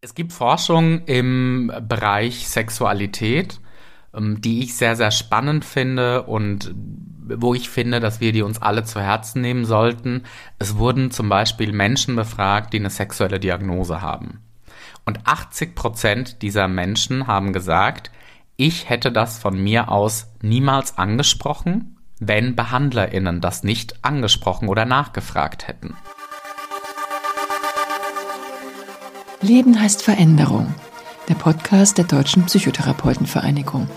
Es gibt Forschung im Bereich Sexualität, ähm, die ich sehr, sehr spannend finde und wo ich finde, dass wir die uns alle zu Herzen nehmen sollten. Es wurden zum Beispiel Menschen befragt, die eine sexuelle Diagnose haben. Und 80 Prozent dieser Menschen haben gesagt, ich hätte das von mir aus niemals angesprochen, wenn BehandlerInnen das nicht angesprochen oder nachgefragt hätten. Leben heißt Veränderung. Der Podcast der Deutschen Psychotherapeutenvereinigung.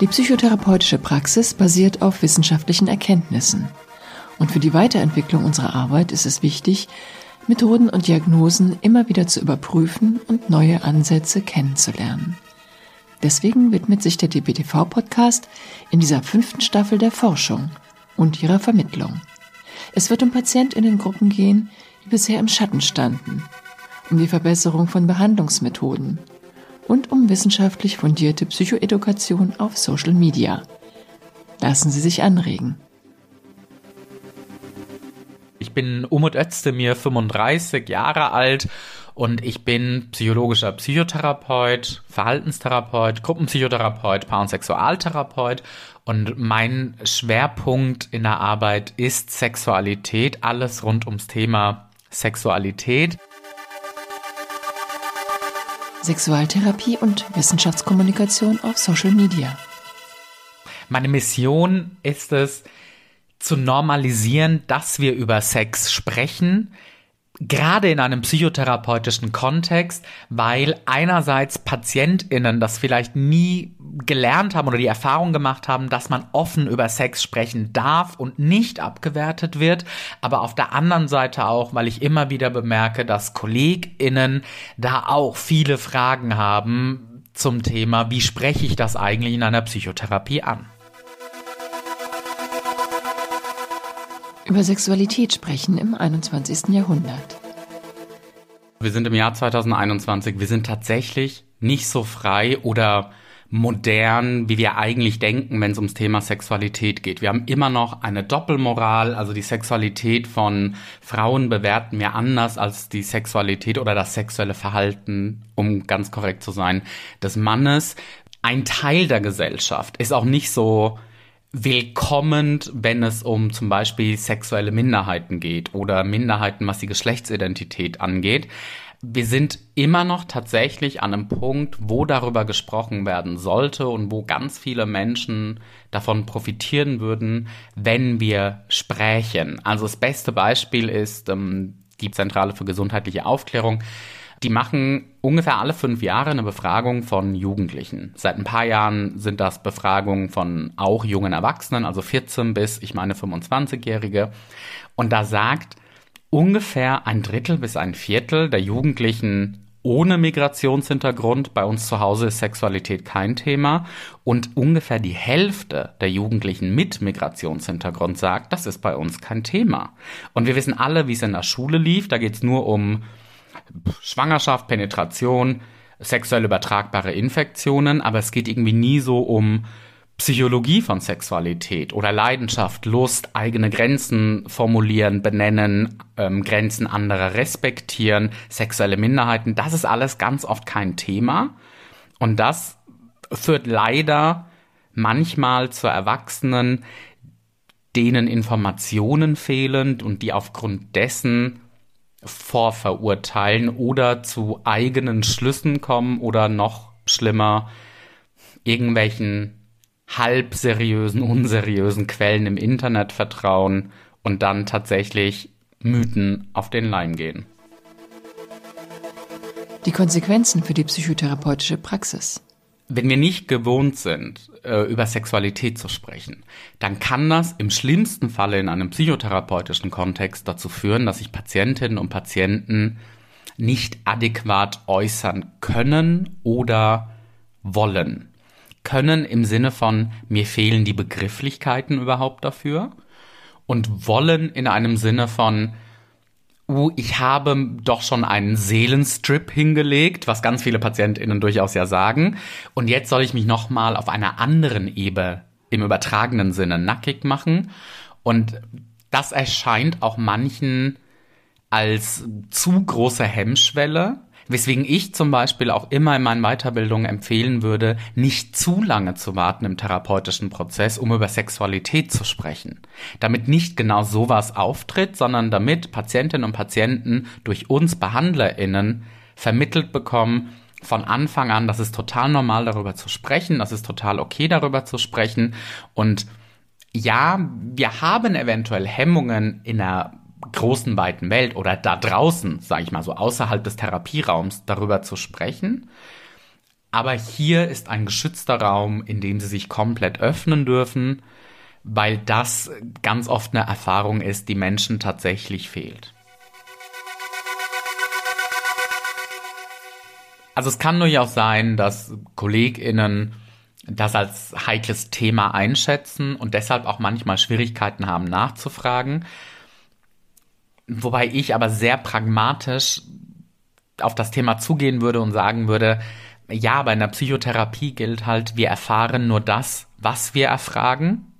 Die psychotherapeutische Praxis basiert auf wissenschaftlichen Erkenntnissen. Und für die Weiterentwicklung unserer Arbeit ist es wichtig, Methoden und Diagnosen immer wieder zu überprüfen und neue Ansätze kennenzulernen. Deswegen widmet sich der DBTV-Podcast in dieser fünften Staffel der Forschung und ihrer Vermittlung. Es wird um PatientInnengruppen gehen, die bisher im Schatten standen, um die Verbesserung von Behandlungsmethoden und um wissenschaftlich fundierte Psychoedukation auf Social Media. Lassen Sie sich anregen. Ich bin Umut Özdemir, 35 Jahre alt und ich bin psychologischer Psychotherapeut, Verhaltenstherapeut, Gruppenpsychotherapeut, Paar- und Sexualtherapeut und mein Schwerpunkt in der Arbeit ist Sexualität, alles rund ums Thema Sexualität. Sexualtherapie und Wissenschaftskommunikation auf Social Media. Meine Mission ist es, zu normalisieren, dass wir über Sex sprechen, gerade in einem psychotherapeutischen Kontext, weil einerseits PatientInnen das vielleicht nie gelernt haben oder die Erfahrung gemacht haben, dass man offen über Sex sprechen darf und nicht abgewertet wird, aber auf der anderen Seite auch, weil ich immer wieder bemerke, dass KollegInnen da auch viele Fragen haben zum Thema, wie spreche ich das eigentlich in einer Psychotherapie an? Über Sexualität sprechen im 21. Jahrhundert. Wir sind im Jahr 2021. Wir sind tatsächlich nicht so frei oder modern, wie wir eigentlich denken, wenn es ums Thema Sexualität geht. Wir haben immer noch eine Doppelmoral, also die Sexualität von Frauen bewerten wir anders als die Sexualität oder das sexuelle Verhalten, um ganz korrekt zu sein, des Mannes. Ein Teil der Gesellschaft ist auch nicht so willkommen, wenn es um zum Beispiel sexuelle Minderheiten geht oder Minderheiten, was die Geschlechtsidentität angeht. Wir sind immer noch tatsächlich an einem Punkt, wo darüber gesprochen werden sollte und wo ganz viele Menschen davon profitieren würden, wenn wir sprechen. Also das beste Beispiel ist ähm, die Zentrale für gesundheitliche Aufklärung. Die machen ungefähr alle fünf Jahre eine Befragung von Jugendlichen. Seit ein paar Jahren sind das Befragungen von auch jungen Erwachsenen, also 14 bis, ich meine, 25-Jährige. Und da sagt ungefähr ein Drittel bis ein Viertel der Jugendlichen ohne Migrationshintergrund, bei uns zu Hause ist Sexualität kein Thema. Und ungefähr die Hälfte der Jugendlichen mit Migrationshintergrund sagt, das ist bei uns kein Thema. Und wir wissen alle, wie es in der Schule lief. Da geht es nur um Schwangerschaft, Penetration, sexuell übertragbare Infektionen, aber es geht irgendwie nie so um Psychologie von Sexualität oder Leidenschaft, Lust, eigene Grenzen formulieren, benennen, ähm, Grenzen anderer respektieren, sexuelle Minderheiten, das ist alles ganz oft kein Thema. Und das führt leider manchmal zu Erwachsenen, denen Informationen fehlen und die aufgrund dessen vorverurteilen oder zu eigenen Schlüssen kommen oder noch schlimmer irgendwelchen halbseriösen, unseriösen Quellen im Internet vertrauen und dann tatsächlich Mythen auf den Leim gehen. Die Konsequenzen für die psychotherapeutische Praxis. Wenn wir nicht gewohnt sind, äh, über Sexualität zu sprechen, dann kann das im schlimmsten Falle in einem psychotherapeutischen Kontext dazu führen, dass sich Patientinnen und Patienten nicht adäquat äußern können oder wollen. Können im Sinne von, mir fehlen die Begrifflichkeiten überhaupt dafür und wollen in einem Sinne von, uh, ich habe doch schon einen Seelenstrip hingelegt, was ganz viele PatientInnen durchaus ja sagen. Und jetzt soll ich mich nochmal auf einer anderen Ebene im übertragenen Sinne nackig machen. Und das erscheint auch manchen als zu große Hemmschwelle, weswegen ich zum Beispiel auch immer in meinen Weiterbildungen empfehlen würde, nicht zu lange zu warten im therapeutischen Prozess, um über Sexualität zu sprechen. Damit nicht genau sowas auftritt, sondern damit Patientinnen und Patienten durch uns BehandlerInnen vermittelt bekommen, von Anfang an, das ist total normal, darüber zu sprechen, das ist total okay, darüber zu sprechen. Und ja, wir haben eventuell Hemmungen in einer großen, weiten Welt oder da draußen, sage ich mal so, außerhalb des Therapieraums darüber zu sprechen. Aber hier ist ein geschützter Raum, in dem sie sich komplett öffnen dürfen, weil das ganz oft eine Erfahrung ist, die Menschen tatsächlich fehlt. Also es kann durchaus sein, dass KollegInnen das als heikles Thema einschätzen und deshalb auch manchmal Schwierigkeiten haben nachzufragen. Wobei ich aber sehr pragmatisch auf das Thema zugehen würde und sagen würde, ja, bei einer Psychotherapie gilt halt, wir erfahren nur das, was wir erfragen.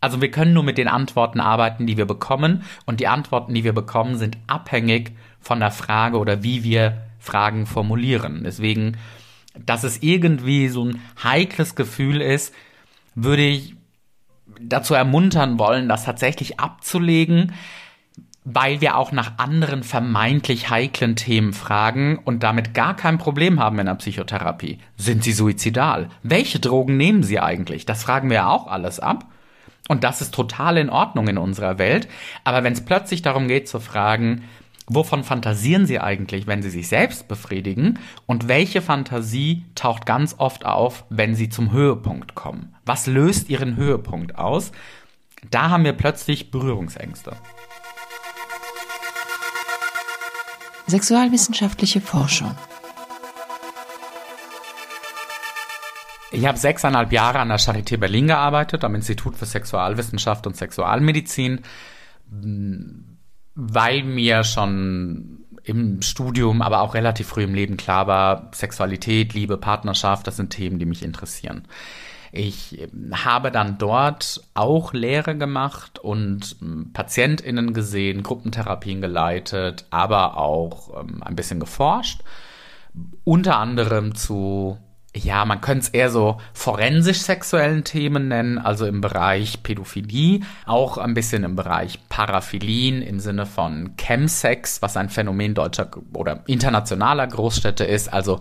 Also wir können nur mit den Antworten arbeiten, die wir bekommen und die Antworten, die wir bekommen, sind abhängig von der Frage oder wie wir Fragen formulieren. Deswegen, dass es irgendwie so ein heikles Gefühl ist, würde ich dazu ermuntern wollen, das tatsächlich abzulegen, weil wir auch nach anderen vermeintlich heiklen Themen fragen und damit gar kein Problem haben in der Psychotherapie. Sind Sie suizidal? Welche Drogen nehmen Sie eigentlich? Das fragen wir auch alles ab. Und das ist total in Ordnung in unserer Welt. Aber wenn es plötzlich darum geht zu fragen, Wovon fantasieren Sie eigentlich, wenn Sie sich selbst befriedigen? Und welche Fantasie taucht ganz oft auf, wenn Sie zum Höhepunkt kommen? Was löst Ihren Höhepunkt aus? Da haben wir plötzlich Berührungsängste. Sexualwissenschaftliche Forschung. Ich habe sechseinhalb Jahre an der Charité Berlin gearbeitet, am Institut für Sexualwissenschaft und Sexualmedizin weil mir schon im Studium, aber auch relativ früh im Leben klar war, Sexualität, Liebe, Partnerschaft, das sind Themen, die mich interessieren. Ich habe dann dort auch Lehre gemacht und hm, PatientInnen gesehen, Gruppentherapien geleitet, aber auch ähm, ein bisschen geforscht. Unter anderem zu ja, man könnte es eher so forensisch sexuellen Themen nennen, also im Bereich Pädophilie, auch ein bisschen im Bereich Paraphilien im Sinne von Chemsex, was ein Phänomen deutscher oder internationaler Großstädte ist, also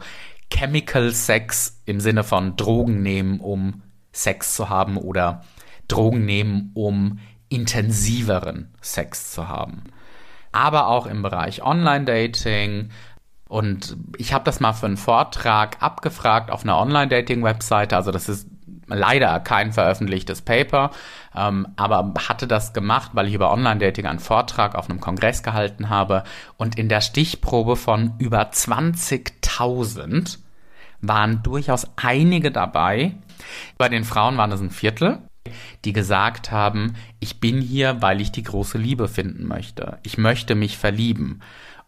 Chemical Sex im Sinne von Drogen nehmen, um Sex zu haben oder Drogen nehmen, um intensiveren Sex zu haben. Aber auch im Bereich Online-Dating, und ich habe das mal für einen Vortrag abgefragt auf einer Online-Dating-Webseite. Also das ist leider kein veröffentlichtes Paper, ähm, aber hatte das gemacht, weil ich über Online-Dating einen Vortrag auf einem Kongress gehalten habe. Und in der Stichprobe von über 20.000 waren durchaus einige dabei. Bei den Frauen waren es ein Viertel die gesagt haben, ich bin hier, weil ich die große Liebe finden möchte. Ich möchte mich verlieben.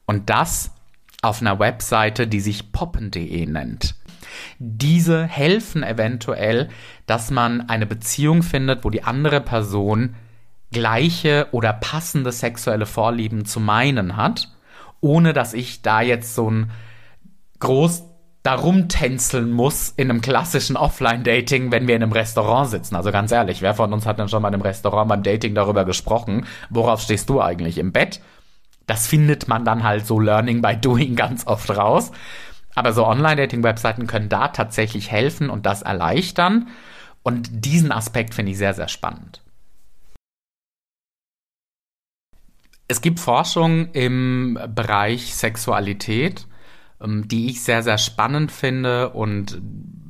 Und das auf einer Webseite, die sich poppen.de nennt. Diese helfen eventuell, dass man eine Beziehung findet, wo die andere Person gleiche oder passende sexuelle Vorlieben zu meinen hat, ohne dass ich da jetzt so ein groß darum tänzeln muss in einem klassischen Offline-Dating, wenn wir in einem Restaurant sitzen. Also ganz ehrlich, wer von uns hat denn schon mal einem Restaurant beim Dating darüber gesprochen, worauf stehst du eigentlich im Bett? Das findet man dann halt so Learning by Doing ganz oft raus. Aber so Online-Dating-Webseiten können da tatsächlich helfen und das erleichtern. Und diesen Aspekt finde ich sehr, sehr spannend. Es gibt Forschung im Bereich Sexualität, ähm, die ich sehr, sehr spannend finde und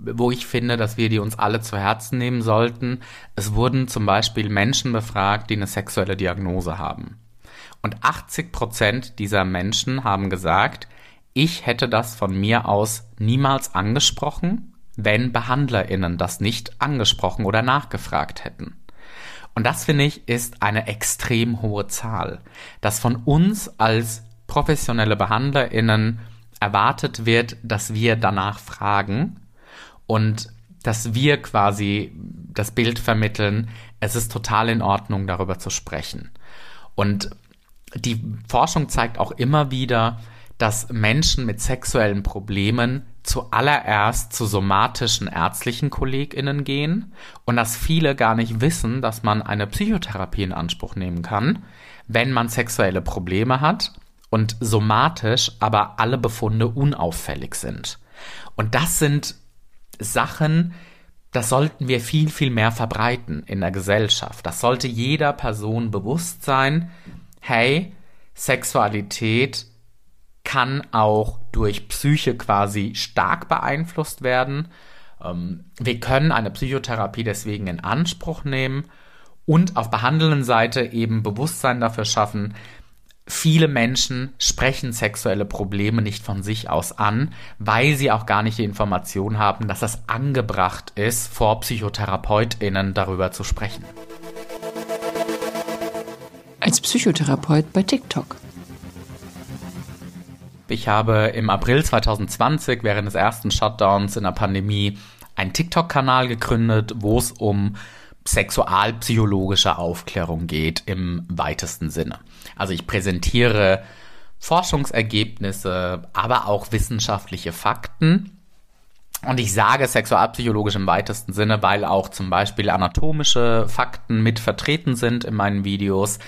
wo ich finde, dass wir die uns alle zu Herzen nehmen sollten. Es wurden zum Beispiel Menschen befragt, die eine sexuelle Diagnose haben. Und 80 Prozent dieser Menschen haben gesagt, ich hätte das von mir aus niemals angesprochen, wenn BehandlerInnen das nicht angesprochen oder nachgefragt hätten. Und das finde ich ist eine extrem hohe Zahl, dass von uns als professionelle BehandlerInnen erwartet wird, dass wir danach fragen und dass wir quasi das Bild vermitteln, es ist total in Ordnung, darüber zu sprechen. Und die Forschung zeigt auch immer wieder, dass Menschen mit sexuellen Problemen zuallererst zu somatischen ärztlichen KollegInnen gehen und dass viele gar nicht wissen, dass man eine Psychotherapie in Anspruch nehmen kann, wenn man sexuelle Probleme hat und somatisch aber alle Befunde unauffällig sind. Und das sind Sachen, das sollten wir viel, viel mehr verbreiten in der Gesellschaft. Das sollte jeder Person bewusst sein. Hey, Sexualität kann auch durch Psyche quasi stark beeinflusst werden. Ähm, wir können eine Psychotherapie deswegen in Anspruch nehmen und auf behandelnden Seite eben Bewusstsein dafür schaffen, Viele Menschen sprechen sexuelle Probleme nicht von sich aus an, weil sie auch gar nicht die Information haben, dass es angebracht ist, vor PsychotherapeutInnen darüber zu sprechen. Als Psychotherapeut bei TikTok. Ich habe im April 2020 während des ersten Shutdowns in der Pandemie einen TikTok-Kanal gegründet, wo es um sexualpsychologische Aufklärung geht im weitesten Sinne. Also ich präsentiere Forschungsergebnisse, aber auch wissenschaftliche Fakten. Und ich sage sexualpsychologisch im weitesten Sinne, weil auch zum Beispiel anatomische Fakten mit vertreten sind in meinen Videos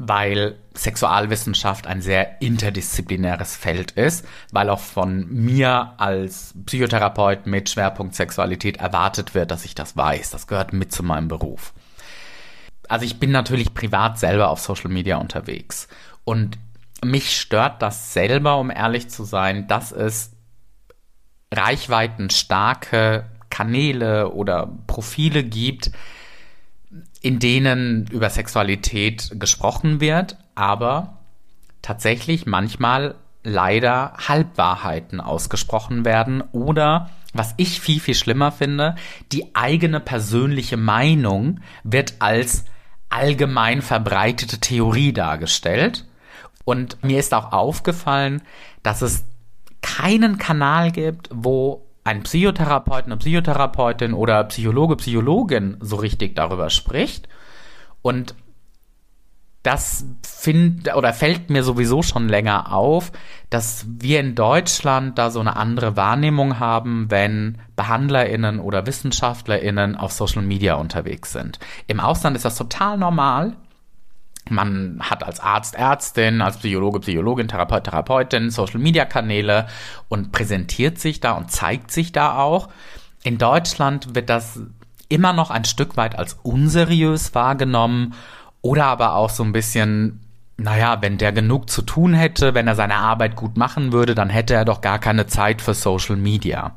weil Sexualwissenschaft ein sehr interdisziplinäres Feld ist, weil auch von mir als Psychotherapeut mit Schwerpunkt Sexualität erwartet wird, dass ich das weiß. Das gehört mit zu meinem Beruf. Also ich bin natürlich privat selber auf Social Media unterwegs und mich stört das selber, um ehrlich zu sein, dass es reichweitenstarke Kanäle oder Profile gibt, in denen über Sexualität gesprochen wird, aber tatsächlich manchmal leider Halbwahrheiten ausgesprochen werden oder was ich viel, viel schlimmer finde, die eigene persönliche Meinung wird als allgemein verbreitete Theorie dargestellt. Und mir ist auch aufgefallen, dass es keinen Kanal gibt, wo ein Psychotherapeut, eine Psychotherapeutin oder Psychologe, Psychologin so richtig darüber spricht. Und das find, oder fällt mir sowieso schon länger auf, dass wir in Deutschland da so eine andere Wahrnehmung haben, wenn BehandlerInnen oder WissenschaftlerInnen auf Social Media unterwegs sind. Im Ausland ist das total normal. Man hat als Arzt, Ärztin, als Psychologe, Psychologin, Therapeut, Therapeutin Social-Media-Kanäle und präsentiert sich da und zeigt sich da auch. In Deutschland wird das immer noch ein Stück weit als unseriös wahrgenommen oder aber auch so ein bisschen, naja, wenn der genug zu tun hätte, wenn er seine Arbeit gut machen würde, dann hätte er doch gar keine Zeit für Social Media.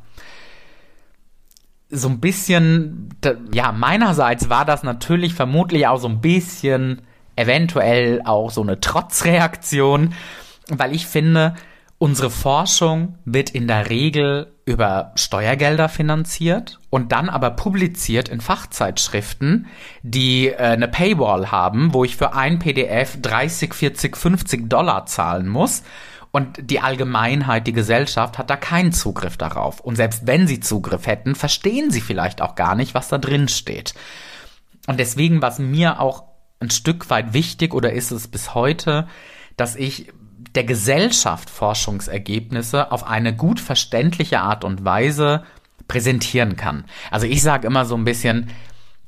So ein bisschen, ja, meinerseits war das natürlich vermutlich auch so ein bisschen eventuell auch so eine Trotzreaktion, weil ich finde, unsere Forschung wird in der Regel über Steuergelder finanziert und dann aber publiziert in Fachzeitschriften, die äh, eine Paywall haben, wo ich für ein PDF 30, 40, 50 Dollar zahlen muss. Und die Allgemeinheit, die Gesellschaft hat da keinen Zugriff darauf. Und selbst wenn sie Zugriff hätten, verstehen sie vielleicht auch gar nicht, was da drin steht. Und deswegen, was mir auch ein Stück weit wichtig oder ist es bis heute, dass ich der Gesellschaft Forschungsergebnisse auf eine gut verständliche Art und Weise präsentieren kann. Also ich sage immer so ein bisschen,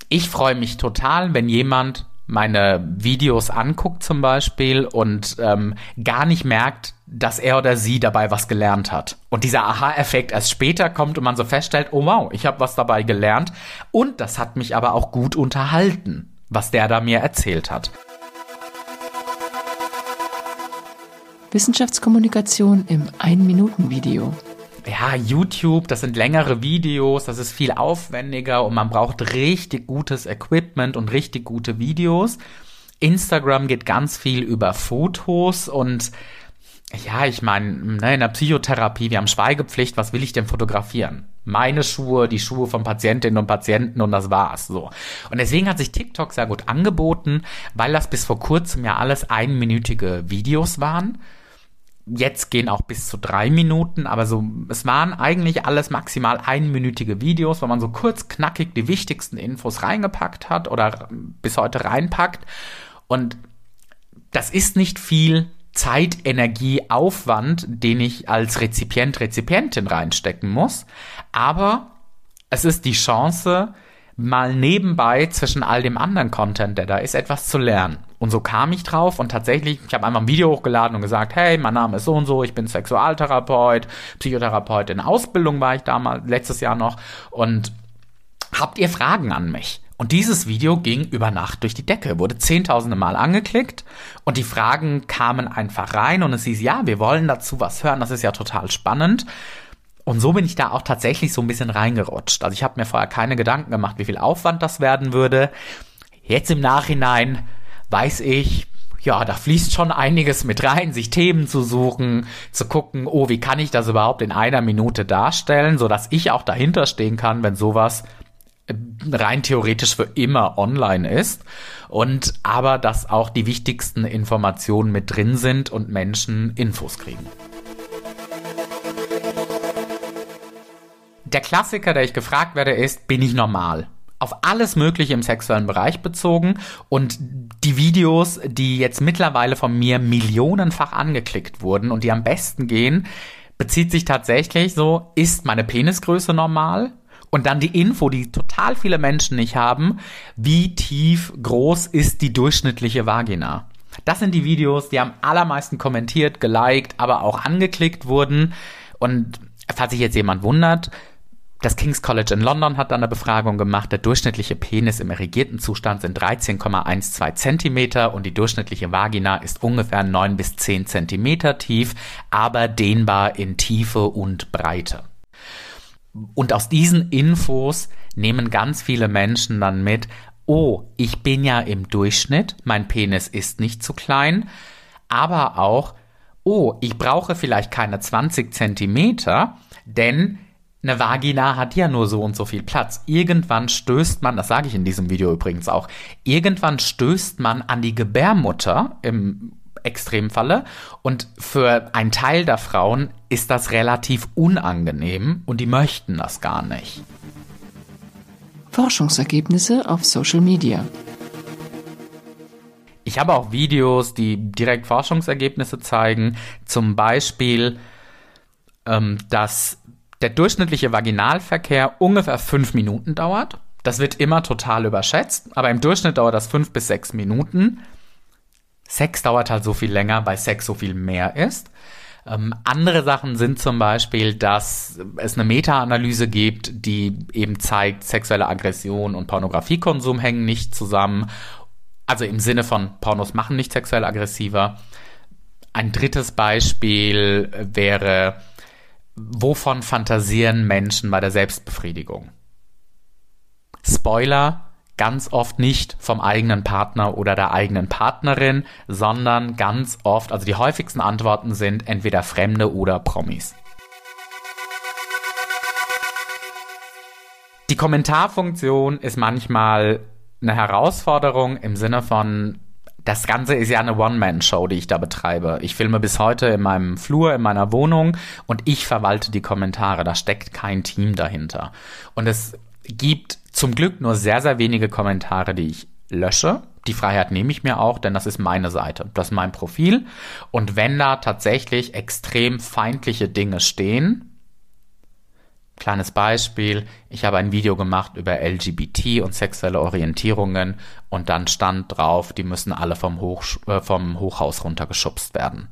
ich freue mich total, wenn jemand meine Videos anguckt zum Beispiel und ähm, gar nicht merkt, dass er oder sie dabei was gelernt hat. Und dieser Aha-Effekt erst später kommt und man so feststellt, oh wow, ich habe was dabei gelernt und das hat mich aber auch gut unterhalten was der da mir erzählt hat. Wissenschaftskommunikation im Ein-Minuten-Video. Ja, YouTube, das sind längere Videos, das ist viel aufwendiger und man braucht richtig gutes Equipment und richtig gute Videos. Instagram geht ganz viel über Fotos und ja, ich meine, ne, in der Psychotherapie, wir haben Schweigepflicht, was will ich denn fotografieren? Meine Schuhe, die Schuhe von Patientinnen und Patienten und das war's so. Und deswegen hat sich TikTok sehr gut angeboten, weil das bis vor kurzem ja alles einminütige Videos waren. Jetzt gehen auch bis zu drei Minuten, aber so, es waren eigentlich alles maximal einminütige Videos, wo man so kurz knackig die wichtigsten Infos reingepackt hat oder bis heute reinpackt. Und das ist nicht viel Zeit, Energie, Aufwand, den ich als Rezipient, Rezipientin reinstecken muss. Aber es ist die Chance, mal nebenbei zwischen all dem anderen Content, der da ist, etwas zu lernen. Und so kam ich drauf und tatsächlich, ich habe einfach ein Video hochgeladen und gesagt, hey, mein Name ist so und so, ich bin Sexualtherapeut, Psychotherapeut in Ausbildung war ich damals, letztes Jahr noch und habt ihr Fragen an mich? Und dieses Video ging über Nacht durch die Decke, wurde zehntausende Mal angeklickt und die Fragen kamen einfach rein und es hieß, ja, wir wollen dazu was hören, das ist ja total spannend. Und so bin ich da auch tatsächlich so ein bisschen reingerutscht. Also ich habe mir vorher keine Gedanken gemacht, wie viel Aufwand das werden würde. Jetzt im Nachhinein weiß ich, ja, da fließt schon einiges mit rein, sich Themen zu suchen, zu gucken, oh, wie kann ich das überhaupt in einer Minute darstellen, so dass ich auch dahinter stehen kann, wenn sowas rein theoretisch für immer online ist und aber dass auch die wichtigsten Informationen mit drin sind und Menschen Infos kriegen. Der Klassiker, der ich gefragt werde, ist, bin ich normal? Auf alles Mögliche im sexuellen Bereich bezogen und die Videos, die jetzt mittlerweile von mir millionenfach angeklickt wurden und die am besten gehen, bezieht sich tatsächlich so, ist meine Penisgröße normal? Und dann die Info, die total viele Menschen nicht haben, wie tief groß ist die durchschnittliche Vagina? Das sind die Videos, die am allermeisten kommentiert, geliked, aber auch angeklickt wurden. Und falls sich jetzt jemand wundert, das King's College in London hat dann eine Befragung gemacht. Der durchschnittliche Penis im erregierten Zustand sind 13,12 Zentimeter und die durchschnittliche Vagina ist ungefähr 9 bis 10 Zentimeter tief, aber dehnbar in Tiefe und Breite. Und aus diesen Infos nehmen ganz viele Menschen dann mit, oh, ich bin ja im Durchschnitt, mein Penis ist nicht zu klein, aber auch, oh, ich brauche vielleicht keine 20 Zentimeter, denn eine Vagina hat ja nur so und so viel Platz. Irgendwann stößt man, das sage ich in diesem Video übrigens auch, irgendwann stößt man an die Gebärmutter im Extremfalle und für einen Teil der Frauen ist das relativ unangenehm und die möchten das gar nicht. Forschungsergebnisse auf Social Media. Ich habe auch Videos, die direkt Forschungsergebnisse zeigen, zum Beispiel, ähm, dass der durchschnittliche Vaginalverkehr ungefähr fünf Minuten dauert. Das wird immer total überschätzt, aber im Durchschnitt dauert das fünf bis sechs Minuten. Sex dauert halt so viel länger, weil Sex so viel mehr ist. Ähm, andere Sachen sind zum Beispiel, dass es eine Meta-Analyse gibt, die eben zeigt, sexuelle Aggression und Pornografiekonsum hängen nicht zusammen. Also im Sinne von Pornos machen nicht sexuell aggressiver. Ein drittes Beispiel wäre, wovon fantasieren Menschen bei der Selbstbefriedigung? Spoiler, ganz oft nicht vom eigenen Partner oder der eigenen Partnerin, sondern ganz oft, also die häufigsten Antworten sind entweder Fremde oder Promis. Die Kommentarfunktion ist manchmal eine Herausforderung im Sinne von, das Ganze ist ja eine One-Man-Show, die ich da betreibe. Ich filme bis heute in meinem Flur, in meiner Wohnung und ich verwalte die Kommentare. Da steckt kein Team dahinter. Und es gibt zum Glück nur sehr, sehr wenige Kommentare, die ich lösche. Die Freiheit nehme ich mir auch, denn das ist meine Seite, das ist mein Profil. Und wenn da tatsächlich extrem feindliche Dinge stehen, Kleines Beispiel, ich habe ein Video gemacht über LGBT und sexuelle Orientierungen und dann stand drauf, die müssen alle vom, Hoch, äh, vom Hochhaus runtergeschubst werden.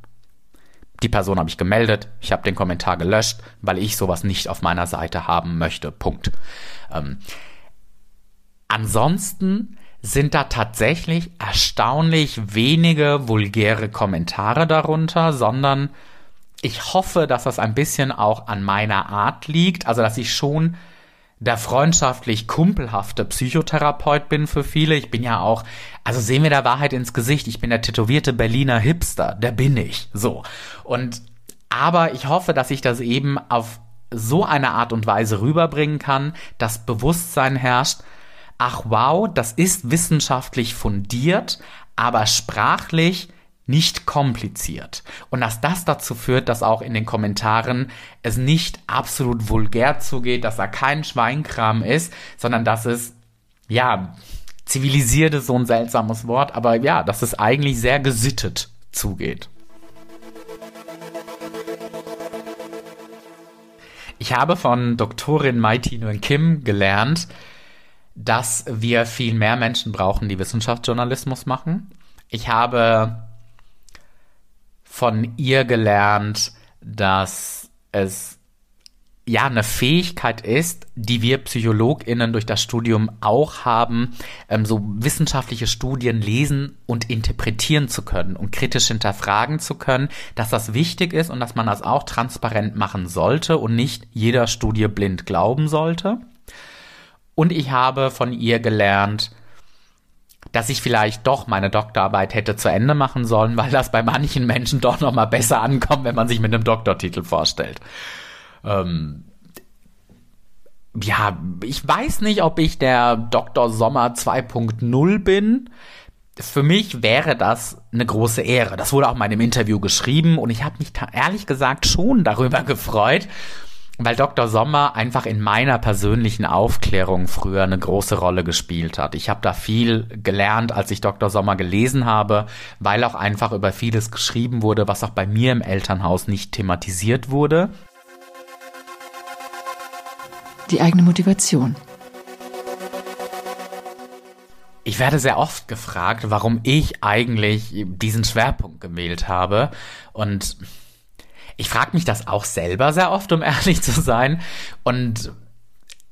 Die Person habe ich gemeldet, ich habe den Kommentar gelöscht, weil ich sowas nicht auf meiner Seite haben möchte. Punkt. Ähm, ansonsten sind da tatsächlich erstaunlich wenige vulgäre Kommentare darunter, sondern ich hoffe, dass das ein bisschen auch an meiner Art liegt, also dass ich schon der freundschaftlich kumpelhafte Psychotherapeut bin für viele. Ich bin ja auch, also sehen wir der Wahrheit ins Gesicht, ich bin der tätowierte Berliner Hipster, der bin ich, so. Und, aber ich hoffe, dass ich das eben auf so eine Art und Weise rüberbringen kann, dass Bewusstsein herrscht, ach wow, das ist wissenschaftlich fundiert, aber sprachlich nicht kompliziert. Und dass das dazu führt, dass auch in den Kommentaren es nicht absolut vulgär zugeht, dass da kein Schweinkram ist, sondern dass es, ja, zivilisiert ist so ein seltsames Wort, aber ja, dass es eigentlich sehr gesittet zugeht. Ich habe von Doktorin Mai Nguyen Kim gelernt, dass wir viel mehr Menschen brauchen, die Wissenschaftsjournalismus machen. Ich habe von ihr gelernt, dass es ja eine Fähigkeit ist, die wir PsychologInnen durch das Studium auch haben, ähm, so wissenschaftliche Studien lesen und interpretieren zu können und kritisch hinterfragen zu können, dass das wichtig ist und dass man das auch transparent machen sollte und nicht jeder Studie blind glauben sollte. Und ich habe von ihr gelernt, dass ich vielleicht doch meine Doktorarbeit hätte zu Ende machen sollen, weil das bei manchen Menschen doch noch mal besser ankommt, wenn man sich mit einem Doktortitel vorstellt. Ähm, ja, ich weiß nicht, ob ich der Dr. Sommer 2.0 bin. Für mich wäre das eine große Ehre. Das wurde auch in einem Interview geschrieben und ich habe mich ehrlich gesagt schon darüber gefreut, weil Dr. Sommer einfach in meiner persönlichen Aufklärung früher eine große Rolle gespielt hat. Ich habe da viel gelernt, als ich Dr. Sommer gelesen habe, weil auch einfach über vieles geschrieben wurde, was auch bei mir im Elternhaus nicht thematisiert wurde die eigene Motivation. Ich werde sehr oft gefragt, warum ich eigentlich diesen Schwerpunkt gewählt habe. Und ich frage mich das auch selber sehr oft, um ehrlich zu sein. Und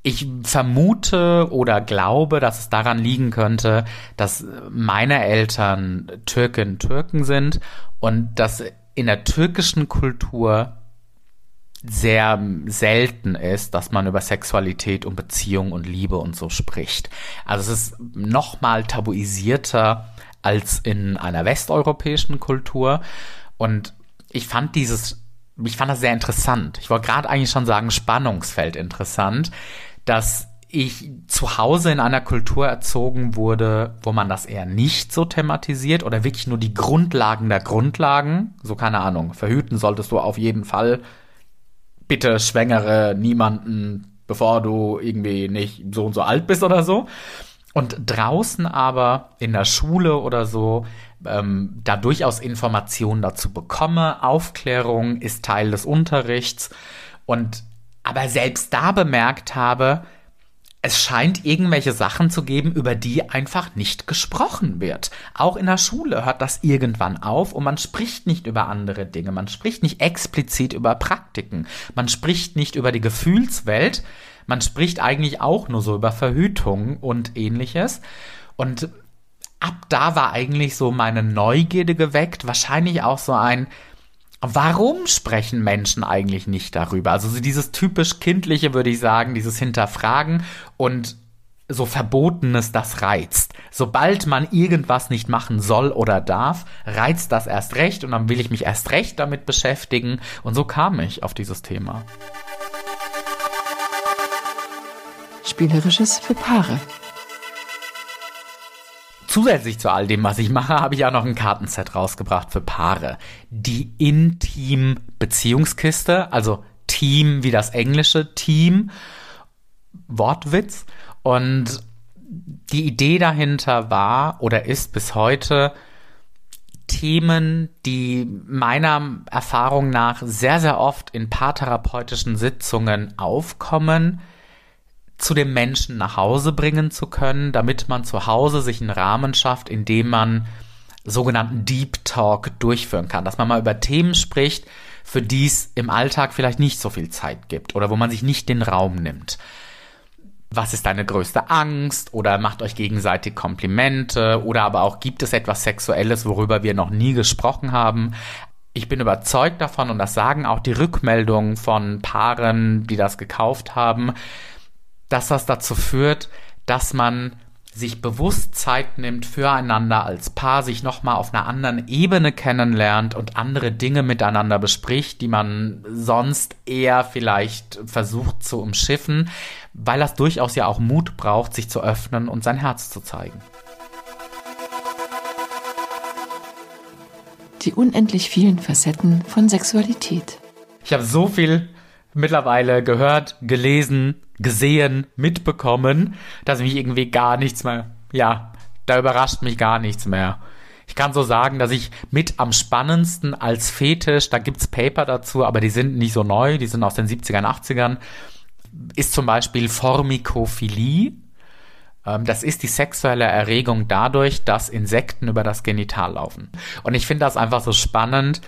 ich vermute oder glaube, dass es daran liegen könnte, dass meine Eltern Türken Türken sind und dass in der türkischen Kultur sehr selten ist, dass man über Sexualität und Beziehung und Liebe und so spricht. Also es ist noch mal tabuisierter als in einer westeuropäischen Kultur und ich fand dieses ich fand das sehr interessant. Ich wollte gerade eigentlich schon sagen Spannungsfeld interessant, dass ich zu Hause in einer Kultur erzogen wurde, wo man das eher nicht so thematisiert oder wirklich nur die Grundlagen der Grundlagen, so keine Ahnung, verhüten solltest du auf jeden Fall, bitte schwängere niemanden, bevor du irgendwie nicht so und so alt bist oder so. Und draußen aber in der Schule oder so ähm, da durchaus Informationen dazu bekomme. Aufklärung ist Teil des Unterrichts. Und aber selbst da bemerkt habe, es scheint irgendwelche Sachen zu geben, über die einfach nicht gesprochen wird. Auch in der Schule hört das irgendwann auf und man spricht nicht über andere Dinge. Man spricht nicht explizit über Praktiken. Man spricht nicht über die Gefühlswelt. Man spricht eigentlich auch nur so über Verhütung und ähnliches. Und ab da war eigentlich so meine Neugierde geweckt. Wahrscheinlich auch so ein, Warum sprechen Menschen eigentlich nicht darüber? Also so dieses typisch kindliche, würde ich sagen, dieses Hinterfragen und so Verbotenes, das reizt. Sobald man irgendwas nicht machen soll oder darf, reizt das erst recht und dann will ich mich erst recht damit beschäftigen. Und so kam ich auf dieses Thema. Spielerisches für Paare. Zusätzlich zu all dem, was ich mache, habe ich auch noch ein Kartenset rausgebracht für Paare. Die Intim-Beziehungskiste, also Team wie das englische Team, Wortwitz. Und die Idee dahinter war oder ist bis heute, Themen, die meiner Erfahrung nach sehr, sehr oft in paartherapeutischen Sitzungen aufkommen, zu dem Menschen nach Hause bringen zu können, damit man zu Hause sich einen Rahmen schafft, in dem man sogenannten Deep Talk durchführen kann, dass man mal über Themen spricht, für die es im Alltag vielleicht nicht so viel Zeit gibt oder wo man sich nicht den Raum nimmt. Was ist deine größte Angst? Oder macht euch gegenseitig Komplimente? Oder aber auch gibt es etwas Sexuelles, worüber wir noch nie gesprochen haben? Ich bin überzeugt davon und das sagen auch die Rückmeldungen von Paaren, die das gekauft haben, dass das dazu führt, dass man sich bewusst Zeit nimmt füreinander als Paar, sich nochmal auf einer anderen Ebene kennenlernt und andere Dinge miteinander bespricht, die man sonst eher vielleicht versucht zu umschiffen, weil das durchaus ja auch Mut braucht, sich zu öffnen und sein Herz zu zeigen. Die unendlich vielen Facetten von Sexualität. Ich habe so viel mittlerweile gehört, gelesen, gesehen, mitbekommen, dass mich irgendwie gar nichts mehr ja, da überrascht mich gar nichts mehr. Ich kann so sagen, dass ich mit am spannendsten als Fetisch, da gibt's Paper dazu, aber die sind nicht so neu, die sind aus den 70ern, 80ern, ist zum Beispiel Formikophilie. Ähm, das ist die sexuelle Erregung dadurch, dass Insekten über das Genital laufen. Und ich finde das einfach so spannend,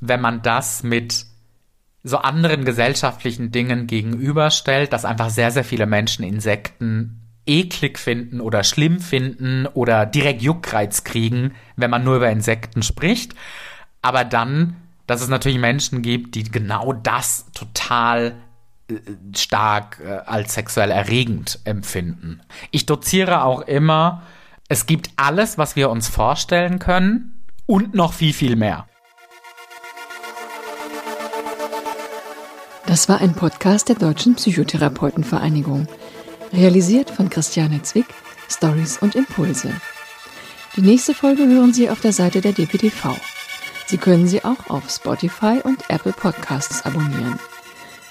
wenn man das mit so anderen gesellschaftlichen Dingen gegenüberstellt, dass einfach sehr, sehr viele Menschen Insekten eklig finden oder schlimm finden oder direkt Juckreiz kriegen, wenn man nur über Insekten spricht. Aber dann, dass es natürlich Menschen gibt, die genau das total äh, stark äh, als sexuell erregend empfinden. Ich doziere auch immer, es gibt alles, was wir uns vorstellen können und noch viel, viel mehr. Das war ein Podcast der Deutschen Psychotherapeutenvereinigung. Realisiert von Christiane Zwick, Stories und Impulse. Die nächste Folge hören Sie auf der Seite der DPTV. Sie können sie auch auf Spotify und Apple Podcasts abonnieren.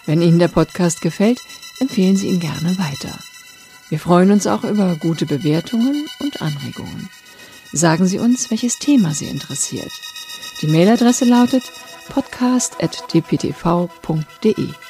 Wenn Ihnen der Podcast gefällt, empfehlen Sie ihn gerne weiter. Wir freuen uns auch über gute Bewertungen und Anregungen. Sagen Sie uns, welches Thema Sie interessiert. Die Mailadresse lautet podcast.dptv.de.